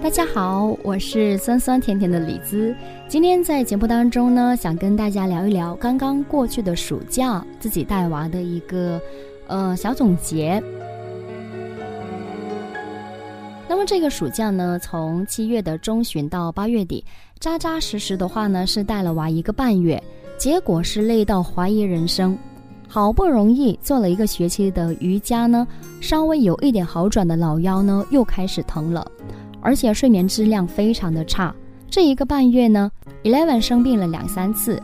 大家好，我是酸酸甜甜的李子。今天在节目当中呢，想跟大家聊一聊刚刚过去的暑假自己带娃的一个呃小总结。那么这个暑假呢，从七月的中旬到八月底，扎扎实实的话呢是带了娃一个半月，结果是累到怀疑人生。好不容易做了一个学期的瑜伽呢，稍微有一点好转的老腰呢又开始疼了，而且睡眠质量非常的差。这一个半月呢，Eleven 生病了两三次，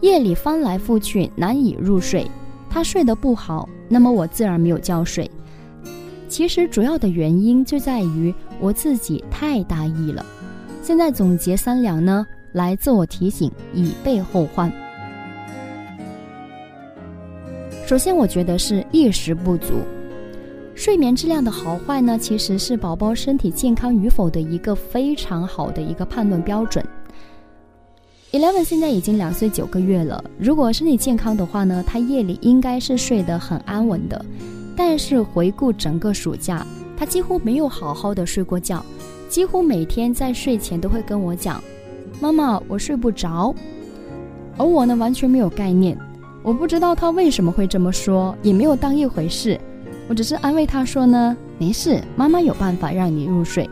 夜里翻来覆去难以入睡，他睡得不好，那么我自然没有觉睡。其实主要的原因就在于我自己太大意了。现在总结三两呢，来自我提醒，以备后患。首先，我觉得是意识不足。睡眠质量的好坏呢，其实是宝宝身体健康与否的一个非常好的一个判断标准。Eleven 现在已经两岁九个月了，如果身体健康的话呢，他夜里应该是睡得很安稳的。但是回顾整个暑假，他几乎没有好好的睡过觉，几乎每天在睡前都会跟我讲：“妈妈，我睡不着。”而我呢，完全没有概念，我不知道他为什么会这么说，也没有当一回事。我只是安慰他说呢：“没事，妈妈有办法让你入睡。”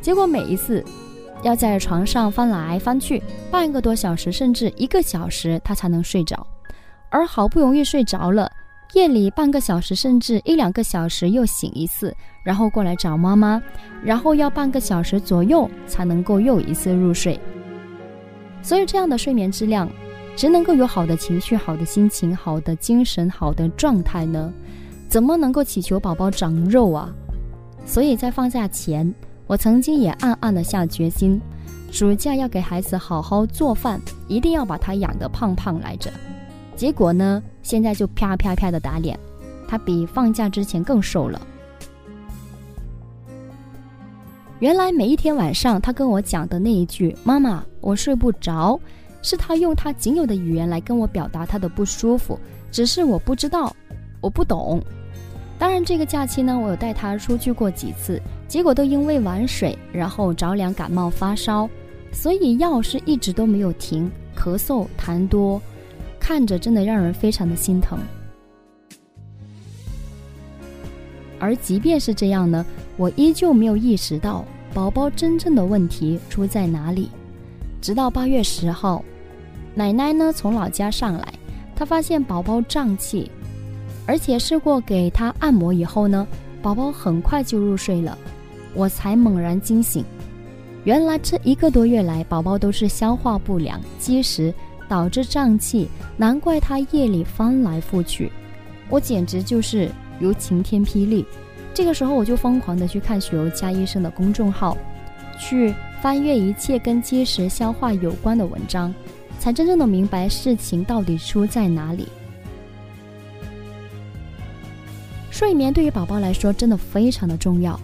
结果每一次要在床上翻来翻去半个多小时，甚至一个小时，他才能睡着。而好不容易睡着了。夜里半个小时甚至一两个小时又醒一次，然后过来找妈妈，然后要半个小时左右才能够又一次入睡。所以这样的睡眠质量，只能够有好的情绪、好的心情、好的精神、好的状态呢？怎么能够祈求宝宝长肉啊？所以在放假前，我曾经也暗暗的下决心，暑假要给孩子好好做饭，一定要把他养得胖胖来着。结果呢？现在就啪啪啪的打脸，他比放假之前更瘦了。原来每一天晚上他跟我讲的那一句“妈妈，我睡不着”，是他用他仅有的语言来跟我表达他的不舒服。只是我不知道，我不懂。当然，这个假期呢，我有带他出去过几次，结果都因为玩水，然后着凉、感冒、发烧，所以药是一直都没有停，咳嗽、痰多。看着真的让人非常的心疼，而即便是这样呢，我依旧没有意识到宝宝真正的问题出在哪里。直到八月十号，奶奶呢从老家上来，她发现宝宝胀气，而且试过给他按摩以后呢，宝宝很快就入睡了，我才猛然惊醒，原来这一个多月来，宝宝都是消化不良、积食。导致胀气，难怪他夜里翻来覆去，我简直就是如晴天霹雳。这个时候，我就疯狂的去看许柔佳医生的公众号，去翻阅一切跟积食消化有关的文章，才真正的明白事情到底出在哪里。睡眠对于宝宝来说真的非常的重要，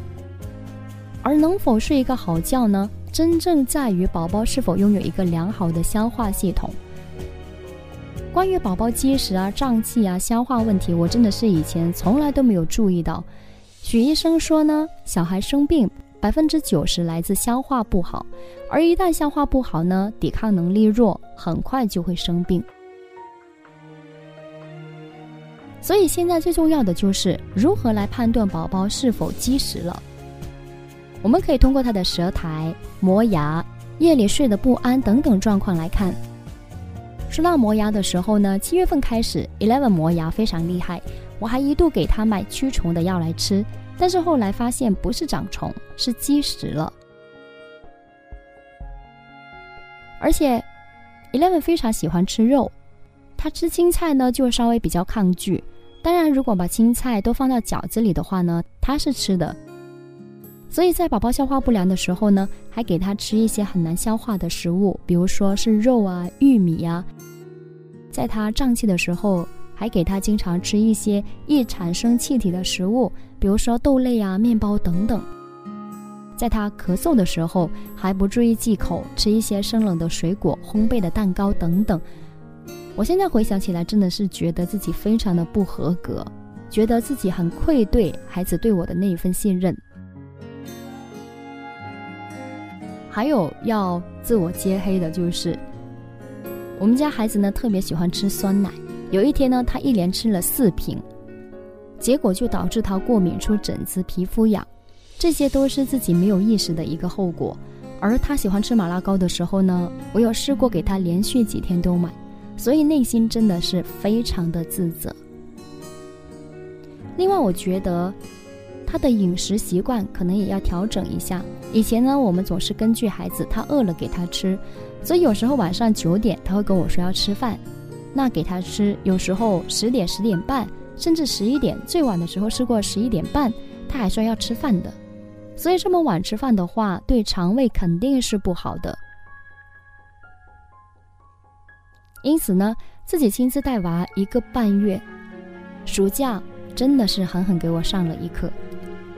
而能否睡一个好觉呢？真正在于宝宝是否拥有一个良好的消化系统。关于宝宝积食啊、胀气啊、消化问题，我真的是以前从来都没有注意到。许医生说呢，小孩生病百分之九十来自消化不好，而一旦消化不好呢，抵抗能力弱，很快就会生病。所以现在最重要的就是如何来判断宝宝是否积食了。我们可以通过他的舌苔、磨牙、夜里睡得不安等等状况来看。说到磨牙的时候呢，七月份开始，Eleven 磨牙非常厉害，我还一度给他买驱虫的药来吃，但是后来发现不是长虫，是积食了。而且，Eleven 非常喜欢吃肉，他吃青菜呢就稍微比较抗拒。当然，如果把青菜都放到饺子里的话呢，他是吃的。所以在宝宝消化不良的时候呢，还给他吃一些很难消化的食物，比如说是肉啊、玉米呀。在他胀气的时候，还给他经常吃一些易产生气体的食物，比如说豆类啊、面包等等。在他咳嗽的时候，还不注意忌口，吃一些生冷的水果、烘焙的蛋糕等等。我现在回想起来，真的是觉得自己非常的不合格，觉得自己很愧对孩子对我的那一份信任。还有要自我揭黑的就是，我们家孩子呢特别喜欢吃酸奶。有一天呢，他一连吃了四瓶，结果就导致他过敏、出疹子、皮肤痒，这些都是自己没有意识的一个后果。而他喜欢吃麻辣糕的时候呢，我有试过给他连续几天都买，所以内心真的是非常的自责。另外，我觉得他的饮食习惯可能也要调整一下。以前呢，我们总是根据孩子他饿了给他吃，所以有时候晚上九点他会跟我说要吃饭。那给他吃，有时候十点、十点半，甚至十一点，最晚的时候试过十一点半，他还说要吃饭的。所以这么晚吃饭的话，对肠胃肯定是不好的。因此呢，自己亲自带娃一个半月，暑假真的是狠狠给我上了一课。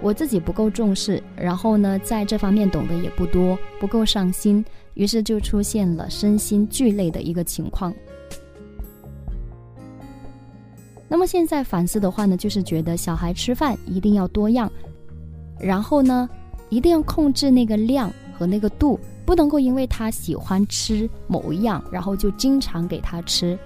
我自己不够重视，然后呢，在这方面懂得也不多，不够上心，于是就出现了身心俱累的一个情况。那么现在反思的话呢，就是觉得小孩吃饭一定要多样，然后呢，一定要控制那个量和那个度，不能够因为他喜欢吃某一样，然后就经常给他吃。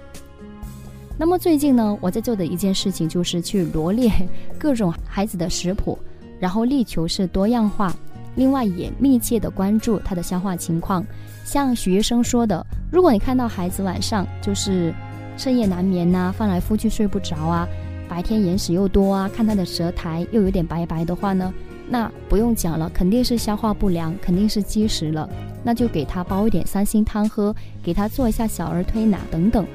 那么最近呢，我在做的一件事情就是去罗列各种孩子的食谱，然后力求是多样化，另外也密切的关注他的消化情况。像许医生说的，如果你看到孩子晚上就是。彻夜难眠呐，翻来覆去睡不着啊，白天眼屎又多啊，看他的舌苔又有点白白的话呢，那不用讲了，肯定是消化不良，肯定是积食了。那就给他煲一点三星汤喝，给他做一下小儿推拿等等。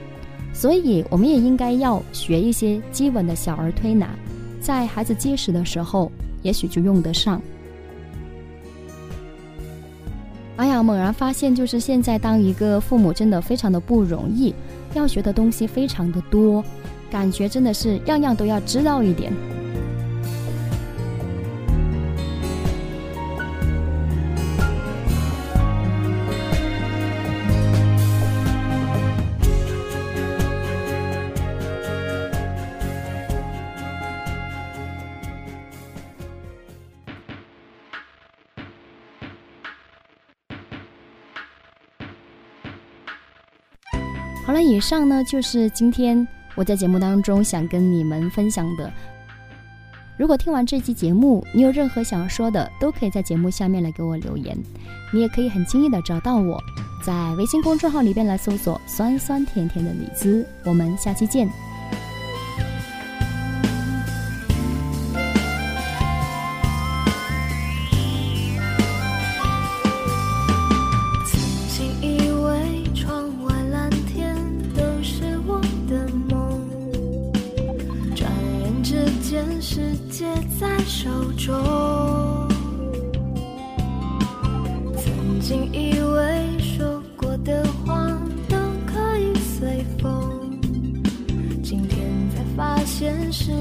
所以我们也应该要学一些基本的小儿推拿，在孩子积食的时候，也许就用得上。哎呀，猛然发现，就是现在当一个父母真的非常的不容易。要学的东西非常的多，感觉真的是样样都要知道一点。好了，以上呢就是今天我在节目当中想跟你们分享的。如果听完这期节目，你有任何想要说的，都可以在节目下面来给我留言。你也可以很轻易的找到我，在微信公众号里边来搜索“酸酸甜甜的李子”。我们下期见。曾经以为说过的话都可以随风。今天才发现是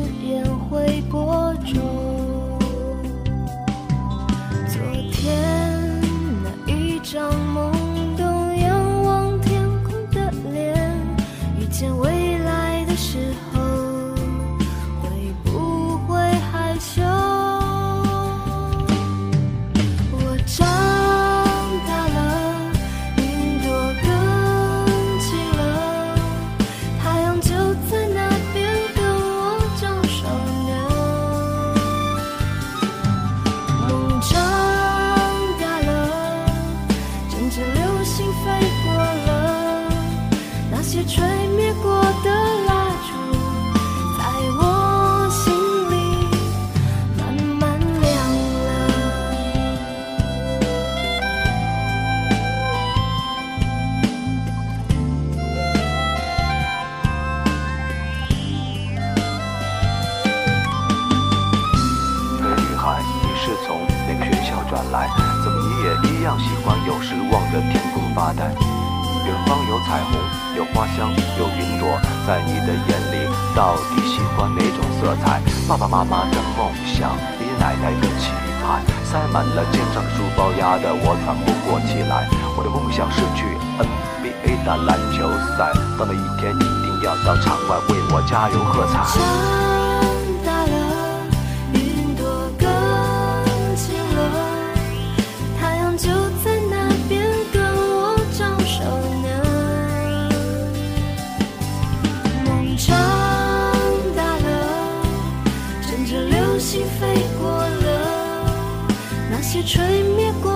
喜欢有时望着天空发呆，远方有彩虹，有花香，有云朵，在你的眼里到底喜欢哪种色彩？爸爸妈妈的梦想，爷爷奶奶的期盼，塞满了肩上的书包，压得我喘不过气来。我的梦想是去 NBA 打篮球赛，到那一天一定要到场外为我加油喝彩。吹灭过